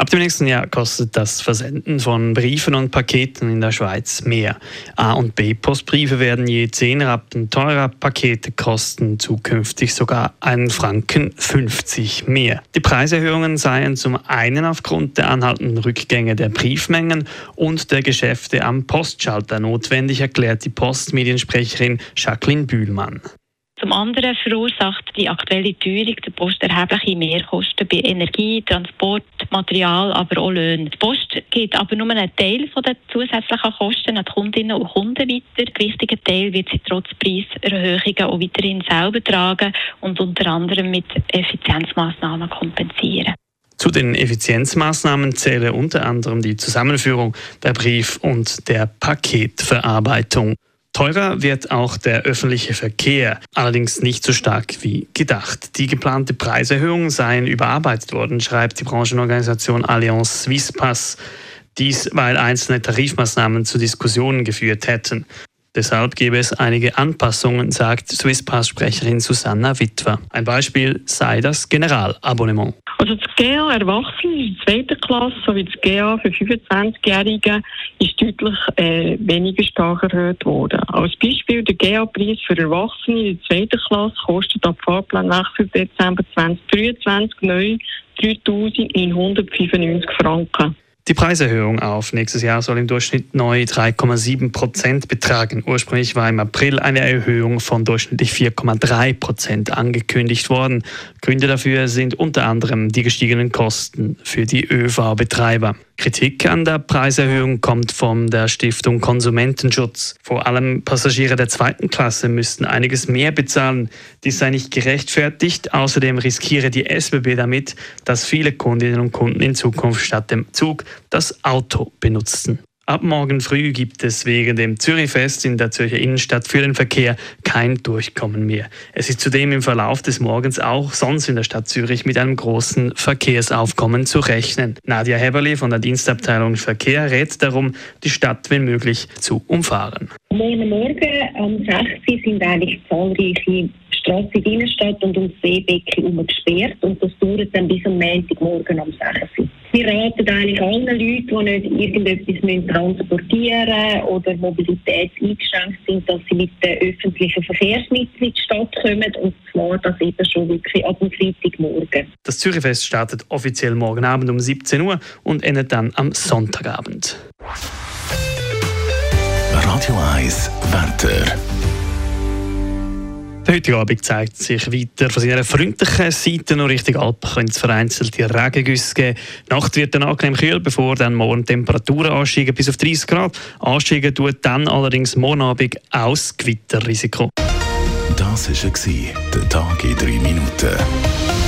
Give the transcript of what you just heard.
Ab dem nächsten Jahr kostet das Versenden von Briefen und Paketen in der Schweiz mehr. A- und B-Postbriefe werden je 10 Rappen teurer, Pakete kosten zukünftig sogar einen Franken 50 mehr. Die Preiserhöhungen seien zum einen aufgrund der anhaltenden Rückgänge der Briefmengen und der Geschäfte am Postschalter notwendig, erklärt die Postmediensprecherin Jacqueline Bühlmann. Zum anderen verursacht die aktuelle Teuerung der Post erhebliche Mehrkosten bei Energie, Transport, Material, aber auch Löhnen. Die Post gibt aber nur einen Teil der zusätzlichen Kosten an die Kundinnen und Kunden weiter. Der wichtige Teil wird sie trotz Preiserhöhungen auch weiterhin selber tragen und unter anderem mit Effizienzmaßnahmen kompensieren. Zu den Effizienzmaßnahmen zähle unter anderem die Zusammenführung der Brief- und der Paketverarbeitung. Teurer wird auch der öffentliche Verkehr, allerdings nicht so stark wie gedacht. Die geplante Preiserhöhung seien überarbeitet worden, schreibt die Branchenorganisation Allianz Swisspass. Dies, weil einzelne Tarifmaßnahmen zu Diskussionen geführt hätten. Deshalb gäbe es einige Anpassungen, sagt Swisspass-Sprecherin Susanna Witwer. Ein Beispiel sei das Generalabonnement. Also das GA Erwachsene in der zweiten Klasse sowie das GA für 25-Jährige ist deutlich äh, weniger stark erhöht worden. Als Beispiel der GA-Preis für Erwachsene in der zweiten Klasse kostet ab Fahrplanwechsel Dezember 2023 neu 3'995 Franken. Die Preiserhöhung auf nächstes Jahr soll im Durchschnitt neu 3,7 Prozent betragen. Ursprünglich war im April eine Erhöhung von durchschnittlich 4,3 Prozent angekündigt worden. Gründe dafür sind unter anderem die gestiegenen Kosten für die ÖV-Betreiber. Kritik an der Preiserhöhung kommt von der Stiftung Konsumentenschutz. Vor allem Passagiere der zweiten Klasse müssten einiges mehr bezahlen. Dies sei nicht gerechtfertigt. Außerdem riskiere die SBB damit, dass viele Kundinnen und Kunden in Zukunft statt dem Zug das Auto benutzen. Ab morgen früh gibt es wegen dem Zürichfest in der Zürcher Innenstadt für den Verkehr kein Durchkommen mehr. Es ist zudem im Verlauf des Morgens auch sonst in der Stadt Zürich mit einem großen Verkehrsaufkommen zu rechnen. Nadia Heberli von der Dienstabteilung Verkehr rät darum, die Stadt wenn möglich zu umfahren. Morgen Morgen am 6. sind eigentlich zahlreiche Straßen in der Innenstadt und ums Seebecken gesperrt und das dauert dann bis am Montagmorgen am 6. Wir raten eigentlich allen Leuten, die nicht irgendetwas transportieren müssen oder Mobilität eingeschränkt sind, dass sie mit den öffentlichen Verkehrsmitteln in die Stadt kommen und zwar das eben schon wirklich ab dem Freitagmorgen. Das Zürichfest startet offiziell morgen Abend um 17 Uhr und endet dann am Sonntagabend. Radio 1, Wetter. Der heutige Abend zeigt sich weiter von seiner freundlichen Seite. Nur Richtung Alpen können es vereinzelte Regengüsse geben. Die Nacht wird dann angenehm kühl, bevor dann morgen Temperaturen ansteigen bis auf 30 Grad. Ansteigen tut dann allerdings morgen Abend auch das Gewitterrisiko. Das war der Tag in 3 Minuten.